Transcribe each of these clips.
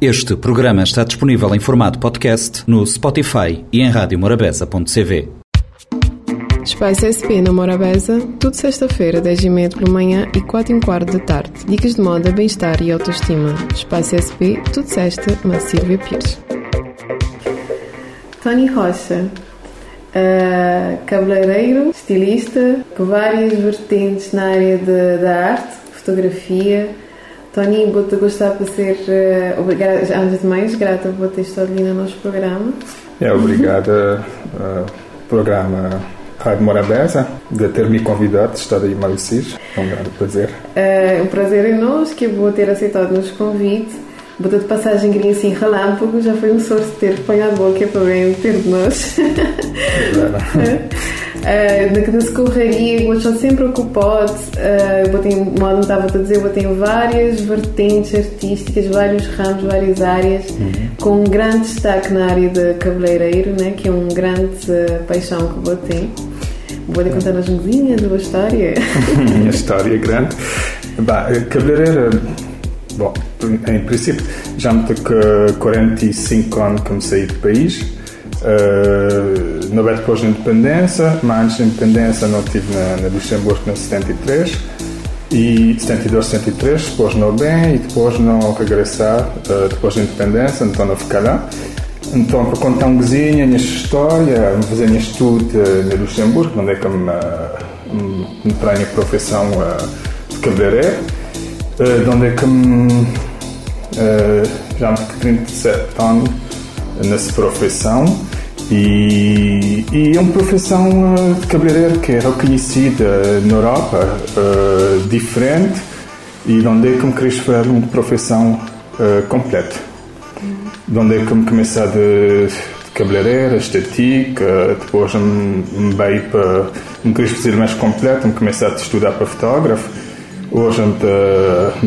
Este programa está disponível em formato podcast no Spotify e em radiomorabeza.cv. Espaço SP na Morabeza, tudo sexta-feira, 10 e meia pela manhã e 4 e quarto da tarde. Dicas de moda, bem-estar e autoestima. Espaço SP, tudo sexta, na Silvia Pires. Tony Rocha, uh, cabeleireiro, estilista, com várias vertentes na área de, da arte, fotografia, Tony, vou-te gostar por ser, uh, obrigada, antes de mais, grata por ter estado ali no nosso programa. É, obrigada, uh, programa Rádio Morabeza, de ter me convidado, estar aí em Malicis. É um grande prazer. É um prazer é nosso que vou ter aceitado o nosso convite. Bota de passagem grinha assim relâmpago, já foi um sorte ter apanhado a boca para bem ter de nós. Uh, na que correria, eu estou sempre ocupado. Uh, eu tenho, modo estava a dizer, eu tenho várias vertentes artísticas, vários ramos, várias áreas, uhum. com um grande destaque na área de cabeleireiro, né, que é um grande uh, paixão que eu tenho. Vou lhe contar as mesinhas da história. Minha história é grande. Bah, cabeleireiro, bom, em princípio, já me tenho 45 anos que me saí do país. Uh, não é depois da independência, mas antes da independência não estive na, na Luxemburgo em 73 e 72, 73, depois não bem e depois não regressar uh, depois da independência, então não ficar lá. Então, para contar um bocadinho a minha história, fazer estudo na Luxemburgo, onde é que me, me para a minha profissão uh, de cabeleireiro, uh, onde é que me, já me 37 anos nessa profissão e, e é uma profissão uh, de cabeleireiro que é reconhecida na Europa, uh, diferente, e onde é que me queria fazer uma profissão uh, completa. De onde é que me comecei de, de cabeleireiro, estética, depois me, me veio para. me queria fazer mais completo, me comecei a estudar para fotógrafo. Hoje me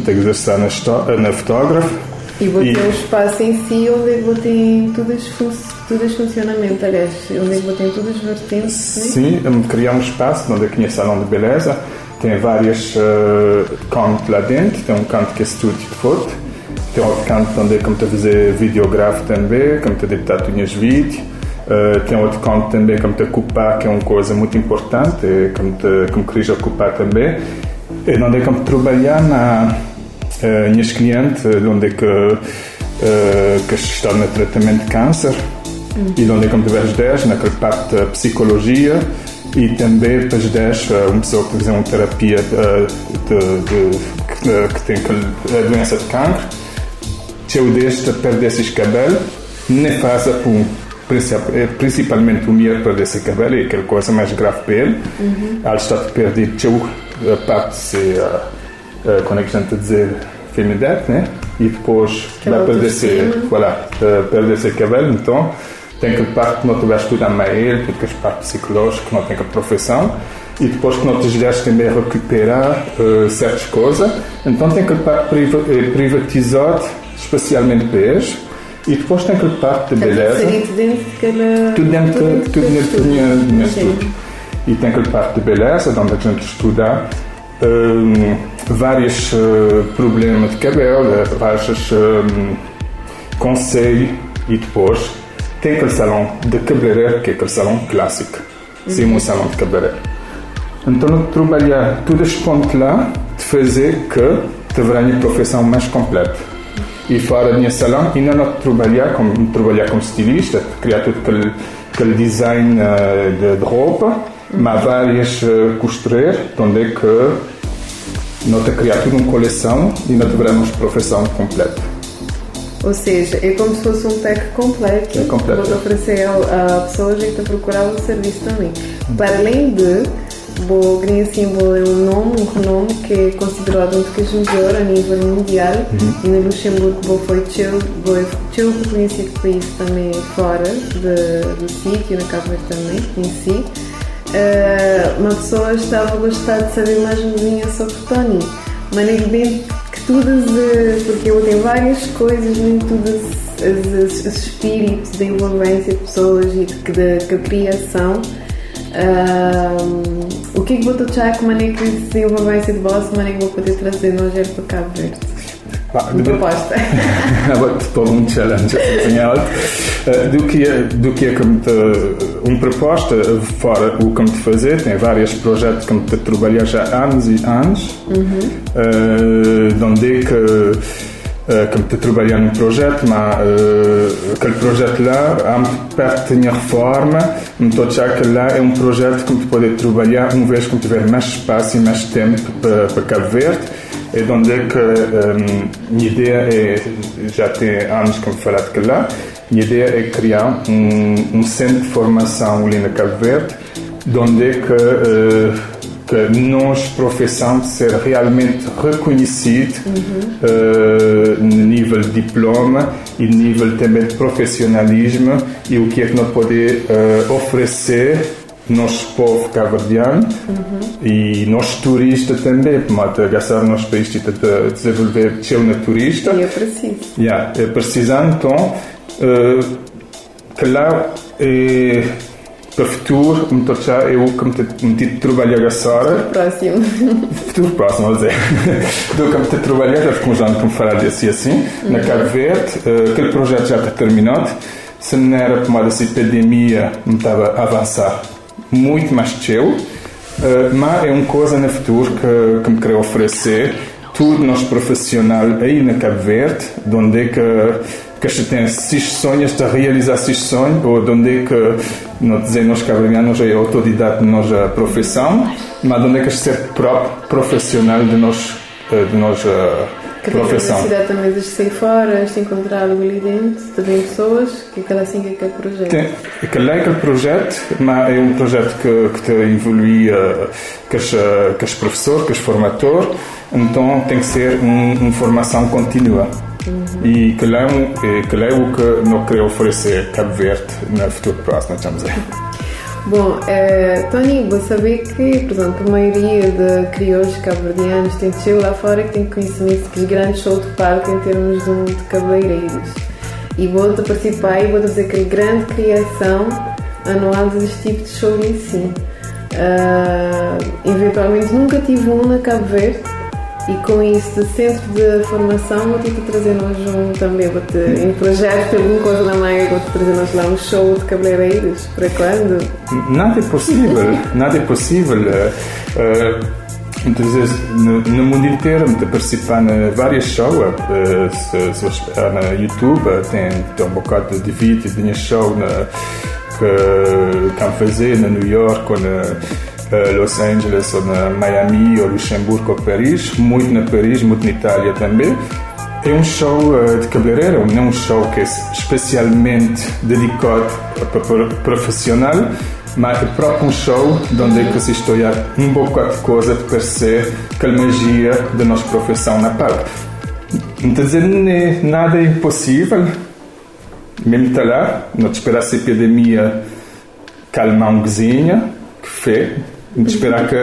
tenho que exercer na, na fotógrafo e vou ter um espaço em si onde vou ter tudo este funcionamento, aliás, vou ter todas as vertentes. Né? Sim, criar um espaço onde é salão de beleza, tem vários uh, cantos lá dentro, tem um canto que é estúdio de foto, tem outro canto onde é como fazer videográfico também, como te editar tunhas vídeos, uh, tem outro canto também como te ocupar, que é uma coisa muito importante, como te como queres ocupar também, e onde é como trabalhar na uh, minhas clientes, onde é que, uh, que estão no tratamento de câncer. E é que me tiveres 10 naquela parte da psicologia e também para as 10 uma pessoa que fazer uma terapia de, de, que, que, tem a doença de cancro se eu deixo de perder esses cabelos nem faça por principalmente o medo perder esse cabelo é aquela coisa mais grave para ele uhum. ela está a perder a parte de uh, como é que a gente dizer, feminidade, né? E depois vai perder esse, voilà, uh, perder esse cabelo, então tem que parte que não tiveste tudo a meio, tudo que as partes psicológicas, que não tem que a profissão, e depois que não te ajudaste também a recuperar uh, certas coisas, então tem que parte priva eh, privatizado, especialmente para eles, e depois tem que parte de beleza. Tudo dentro. Tudo dentro, tudo dentro de minha estudo. E tem que parte de beleza, onde a gente estuda um, vários uh, problemas de cabelo, vários um, conselhos e depois cabeleireiro que é aquele salão clássico, uhum. sim, um salão de cabeleireiro. Então eu trabalhar todo este ponto lá de fazer que terá uma profissão mais completa. E fora da minha salão, ainda não trabalhar como, trabalhar como estilista, criar todo aquele, aquele design uh, de, de roupa, mas várias uh, costureiras, onde é que nós criar tudo uma coleção e nós teremos profissão completa. Ou seja, é como se fosse um pack completo. É completo. Vou oferecer a pessoa a gente a procurar o serviço também. Para além de, o Green Symbol é um nome, um renome que é considerado um dos melhor a nível mundial uhum. e no Luxemburgo foi teu reconhecido país também fora de, do sítio, na Cabo também, em si. Uh, uma pessoa estava a gostar de saber mais um sobre Tony. Maneiro bem que todas, porque eu tenho várias coisas, nem todos os, espíritos de envolvência de pessoas e de, de, de criação. O que é que vou tocar com maneira de desenvolvência de voz, maneira que vou poder trazer no Alger para Cabo Verde? Uma proposta. Vou um challenge em alto. Uh, do que é, do que é que me uma proposta fora o que me fazer, tem vários projetos que me trabalhar já há anos e anos, uhum. uh, onde é que que me trabalhar num projeto, mas uh, aquele projeto lá, há perto da reforma, me estou a achar que lá é um projeto que me pode trabalhar uma vez que tiver mais espaço e mais tempo para, para Cabo Verde e onde é que ideia é, já tem anos que me falar de lá, minha ideia é criar um, um centro de formação ali na Cabo Verde, onde é que, uh, que nós, profissão, ser realmente reconhecido uhum. uh, no nível de diploma e no nível também de profissionalismo e o que é que nós podemos uh, oferecer nosso povo cabo-verdiano uhum. e nós turistas também, porque gastar nosso país de desenvolver na turista. E é preciso. Yeah, é preciso, então, uh, que lá é para o futuro, me tocar eu que me tive de trabalhar agora. Próximo. Futuro próximo, vou dizer. Do tive de trabalhar, já ficou já me falar assim, uhum. na Cabo Verde. Uh, aquele projeto já está terminado. Se não era por essa epidemia, me estava a avançar muito mais teu, uh, mas é uma coisa no futuro que, que me quero oferecer. Tudo nós profissional aí na Cabo Verde, de onde é que que se tem esses sonhos de realizar esses sonhos, ou de onde é que, não dizer nós cabo-verdianos é autodidata de nossa profissão, mas de onde é que ser próprio profissional de nós, eh, de nós uh, que profissão. a necessidade também de sair fora, de encontrar ali dentro, também pessoas, que aquela assim que é aquele projeto. Tem, aquele é aquele projeto, mas é um projeto que, que te evolui com os, uh, com os professores, com os formadores, então tem que ser uma um formação contínua. Uhum. E que é, um, que é o que nós queremos oferecer Cabo Verde no futuro próximo, estamos aí. Bom, é, Tony, vou saber que, por exemplo, a maioria de crioulos cabo-verdianos tem chego lá fora que tem conhecimento de grandes shows de palco em termos de, de cabeleireiros. E vou-te participar e vou-te dizer grande criação anual deste tipo de show em si. Uh, eventualmente nunca tive um na Cabo Verde e com de centro de formação, vou ter que trazer nós um também, vou te, em projeto, alguma coisa na mãe, vou te trazer nós lá um show de cabeleireiros. Para quando? Nada é possível, nada é possível. Uh, no, mundo inteiro me participar em várias shows uh, se, você na YouTube tem, tem um bocado de vídeos de minha show na, que can fazer na New York ou na eh, Los Angeles ou na Miami ou Luxemburgo ou Paris, muito na Paris, muito na Itália também. É um show uh, de cabeleireiro, não um show que é especialmente dedicado para profissional, mas é próprio um show onde é se estuda um bocado de coisa de perceber que a magia da nossa profissão na parte. Então, dizer, nada é impossível, mesmo está lá, não esperar a epidemia calmar um bocadinho, que fé, esperar que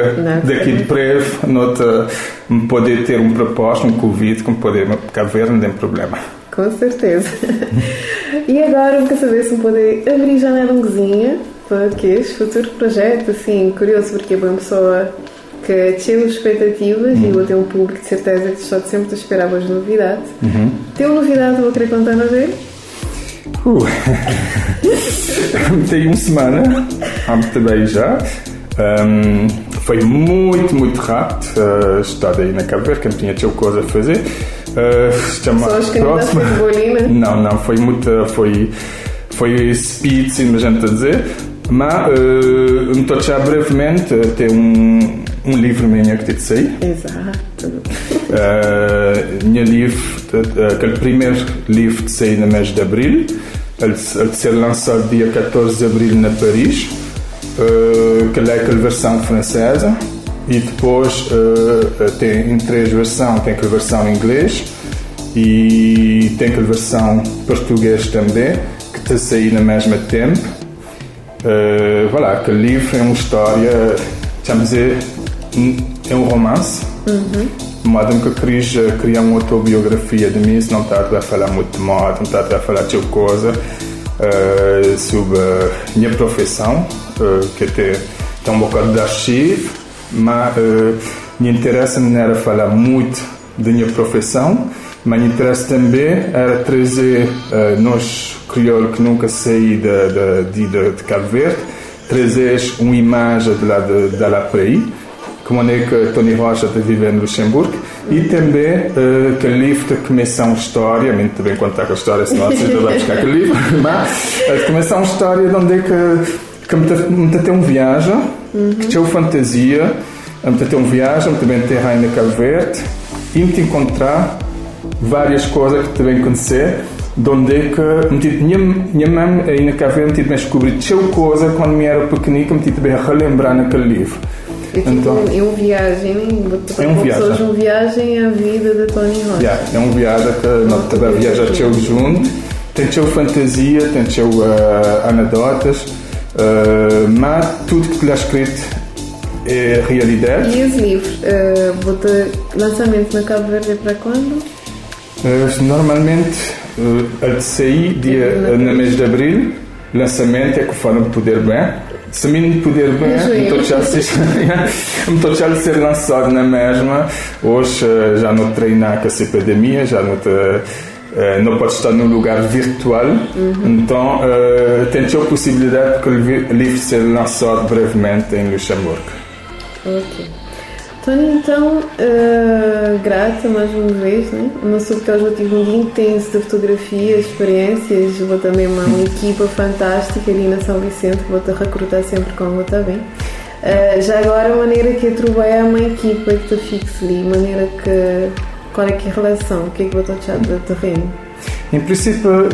daqui de breve nota poder ter um propósito, um Covid, como poder haver, não tem problema. Com certeza. e agora, quero saber se me poder abrir já na longuinha para que este futuro projeto, assim, curioso, porque é uma pessoa que tinha expectativas uhum. e vou ter um público de certeza que só sempre esperava as novidades. Uhum. Tem uma novidade que vou querer contar na ver? Uh. Tem uma semana, há muito bem já. Um, foi muito, muito rápido. Uh, estado aí na Cabo Verde, que não tinha outra coisa a fazer. Uh, chama Só próxima. Não, não, foi muito. Foi, foi speed, sim, mas gente a dizer. Mas, uh, me estou já brevemente, tem um, um livro meu que te sair. Exato. Uh, meu livro, aquele primeiro livro que saiu no mês de abril, ele, ele ser lançado dia 14 de abril na Paris uh, que é aquela versão francesa e depois uh, tem em três versões tem aquela versão em inglês e tem aquela versão português também que está a sair no mesmo tempo. Uh, voilà, aquele livro é uma história vamos dizer é um romance. Uhum. modo que eu queria criar uma autobiografia de mim não está a falar muito de moda não está a falar de coisa uh, sobre a minha profissão uh, que tem, tem um bocado de arquivo, mas uh, me interessa não era falar muito da minha profissão, Mas interesse também era trazer uh, nós, crioulo que nunca saí de, de, de, de Cabo Verde, trazer uma imagem de lá de, de como é que Tony Rocha está vivendo em Luxemburgo, e também uh, que o livro de uma história, muito bem contar a história, senão você vai buscar aquele livro, mas uh, começar uma história onde é que, que me tem uma viagem, uhum. que tinha fantasia, me tem uma viagem, também terra ainda Cabo e me encontrar várias coisas que devem acontecer, onde é que minha, minha mãe aí na Cabo Verde me descobri coisa quando me era pequenina, me tive a relembrar naquele livro. É tipo então, é uma viagem, é uma viagem. uma viagem à vida de Tony Rocha. Yeah, é uma viagem que nós também viajamos junto. Tem seu fantasia, tem seu uh, anedotas, uh, mas tudo que ele é escrito é realidade. E os livros? Uh, vou ter lançamento na Cabo Verde para quando? Uh, normalmente, uh, a de sair dia, uh, no mês de abril, lançamento é que o Poder Bem. Se mim poder bem, estou já estou já a ser lançado na mesma. Hoje já não treinar com a epidemia, já não te, uh, não pode estar num lugar virtual. Uhum. Então, uh, tem a possibilidade que o livro seja lançado brevemente em Luxemburgo. Ok. Tony, então, uh, grata mais uma vez, né? Não sei porque eu tive um dia intenso de fotografias, experiências, vou também uma, equipa fantástica ali na São Vicente, que vou-te recrutar sempre como vou estar bem. Uh, já agora, a maneira que eu trabalho é uma equipa que te fixe ali, maneira que. Qual é que é a relação? O que é que vou-te achar do terreno? Em princípio,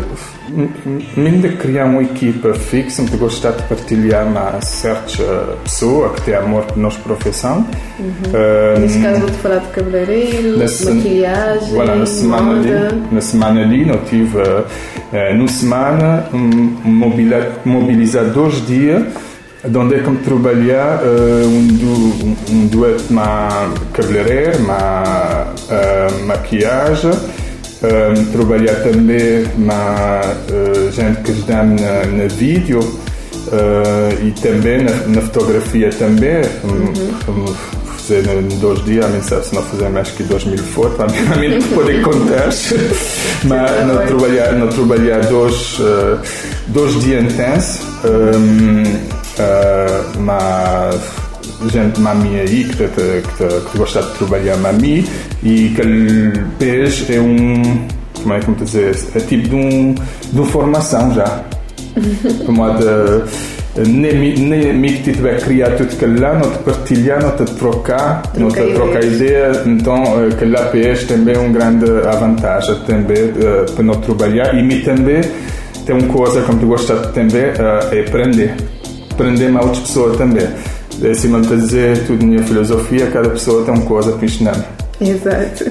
ainda criar uma equipa fixa, me gostar de partilhar uma certa pessoa que tem amor por nossa profissão. Uhum. Um, Neste caso, vou-te falar de cabeleireiro, maquilhagem, voilà, na semana moda. Ali, na semana ali, eu tive, uh, numa semana, um, mobilizar dois dias onde é que me trabalhar uh, um, um, um dueto uma cabeleireiro, uma uh, maquiagem um, trabalhar também na uh, gente que está na, na vídeo uh, e também na, na, fotografia também. Uhum. fazer em dois dias, a mim se não fazer mais que dois mil fotos, a mim não pode contar. Mas não trabalhar, não trabalhar dois, uh, dois dias intensos. Um, uh, mas gente mami aí que, que, que, que gosta de trabalhar mami e que peixe é um como é que me dizer é tipo de, um, de uma formação já. Como de nem, nem me que tiver criar tudo que lá não te partilhar não te trocar não te trocar ideia. Então eh, que lá peixe também é um grande vantagem também uh, para não trabalhar. E me também tem uma coisa que eu gosto também uh, é aprender. Aprender mais outras pessoas também. Acima de dizer tudo minha filosofia, cada pessoa tem uma coisa para ensinar. Exato.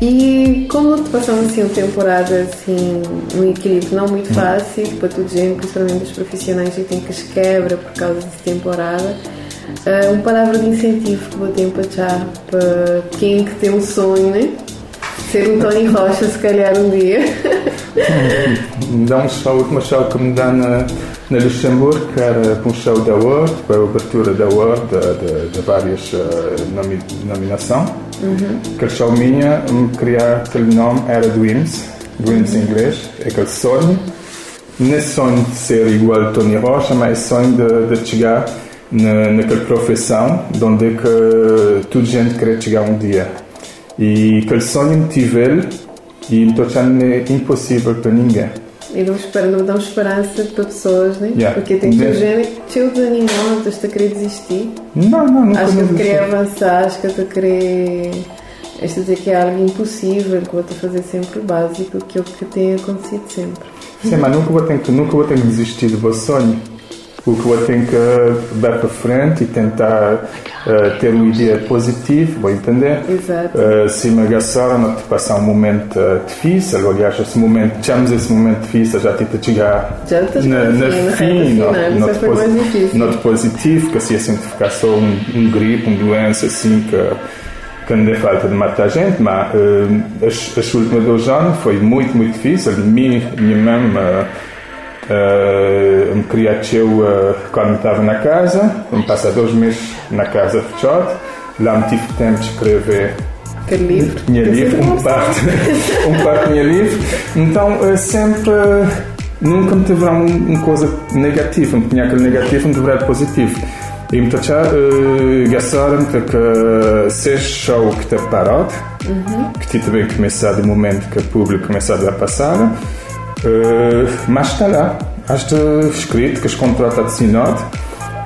E como passamos assim uma temporada assim, um equilíbrio não muito fácil para toda gente, principalmente os profissionais que têm que se quebra por causa dessa temporada, uh, uma palavra de incentivo que vou ter para já para quem que tem um sonho, né? Ser um Tony Rocha, se calhar um dia. dá um show, uma show que me dá na na Luxemburgo, que era um show da Award, para a abertura da Award, de, de, de várias uh, nomi nominações. Uhum. Aquele show minha, criar aquele nome era Dreams, Dreams uhum. em inglês, é aquele sonho. Não é sonho de ser igual a Tony Rocha, mas sonho de, de chegar na, naquela profissão onde é que toda gente quer chegar um dia. E aquele sonho me tive ele e estou achando é impossível para ninguém e dão, não dão esperança para pessoas, né? Yeah. Porque tem que género que te desanimou, estás a querer desistir. Não, não, nunca Acho que te querer avançar, acho que te querer. Este dizer que é algo impossível, que vou-te fazer sempre o básico, que é o que tem acontecido sempre. Sim, mas nunca vou ter que, nunca vou ter que desistir do meu sonho o que eu tenho que dar para frente e tentar uh, ter uma ideia positiva, vou entender. Exato. Uh, se me não te passar um momento uh, difícil, aliás, esse momento, chamamos esse momento difícil, já te chegar já na, na fim, não, não, posi não positivo, que assim, assim ficar só um, um gripe, uma doença assim que que não dê falta de matar gente, mas uh, as, as últimas dois anos foi muito, muito difícil. Minha, minha mãe uh, Uh, me criei uh, quando estava na casa, me passei dois meses na casa fechada, lá me tive tempo de escrever Quer livre? Tinha livre, um parte, um parte tinha livre. Então, eh, sempre, nunca me teve uma, uma coisa negativa, me tinha aquele negativo, me teve positivo. E me tocava, gastar-me que seja show que está parado, uhum. que tinha também começado no momento que o público começava a passar, mas está lá, está escrito, que os contratos assinados,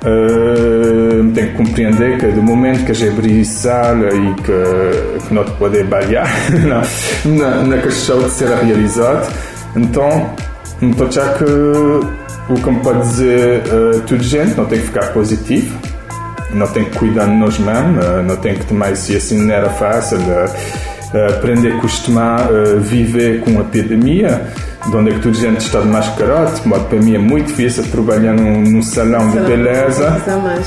Uh, tem que compreender que do momento que a gente abrir sala e que, que não pode balear na, na questão de ser realizado, então, então já que o que me pode dizer uh, tudo gente não tem que ficar positivo, não tem que cuidar de nós mesmos, uh, não tem que tomar isso assim não era fácil. Uh, aprender a costumar viver com a epidemia de onde é que toda a gente está de mascarado, mas para mim é muito difícil trabalhar num, num salão de beleza.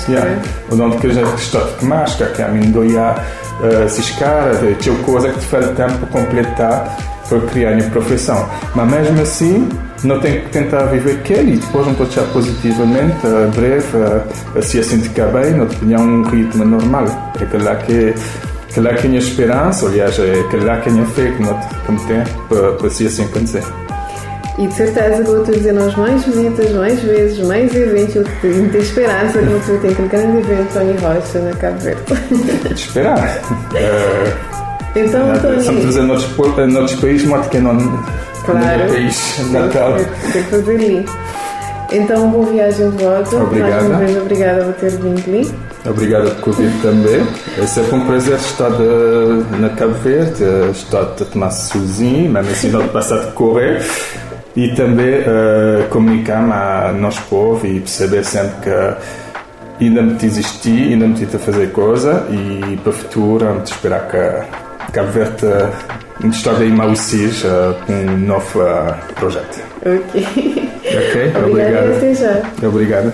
Yeah. Onde que a gente está de máscara, que a mim doia uh, se escara, tinha coisa que te faz tempo para completar para criar a minha profissão. Mas mesmo assim, não tenho que tentar viver aquele e depois não estou a positivamente, uh, breve, uh, se assim ficar bem, não tenho um ritmo normal. É aquele lá que que lá que a minha esperança, aliás, é que lá que a minha fé que, não, que me tem para, para se assim acontecer. E de certeza que vou-te dizer nós mais visitas, mais vezes, mais eventos. Eu tenho esperança que não te tem aquele grande evento Tony Rocha na Cabo Verde. Esperar. Então, Tony. Estamos noutros, noutros países, mas que não. Claro. No país natal. Tem que fazer ali. Então, boa viagem de volta. Obrigada. Mais uma vez, obrigada por ter vindo ali. Obrigado por convite também. É sempre um prazer estar de, na Cabo Verde, estar a tomar sozinho, mesmo assim não passar de correr e também uh, comunicar a nós povo e perceber sempre que ainda me existir, ainda me a fazer coisa e para o futuro me esperar que Cabo Verde me esteja aí mal uh, com um novo projeto. Ok. Ok, obrigado. Obrigado.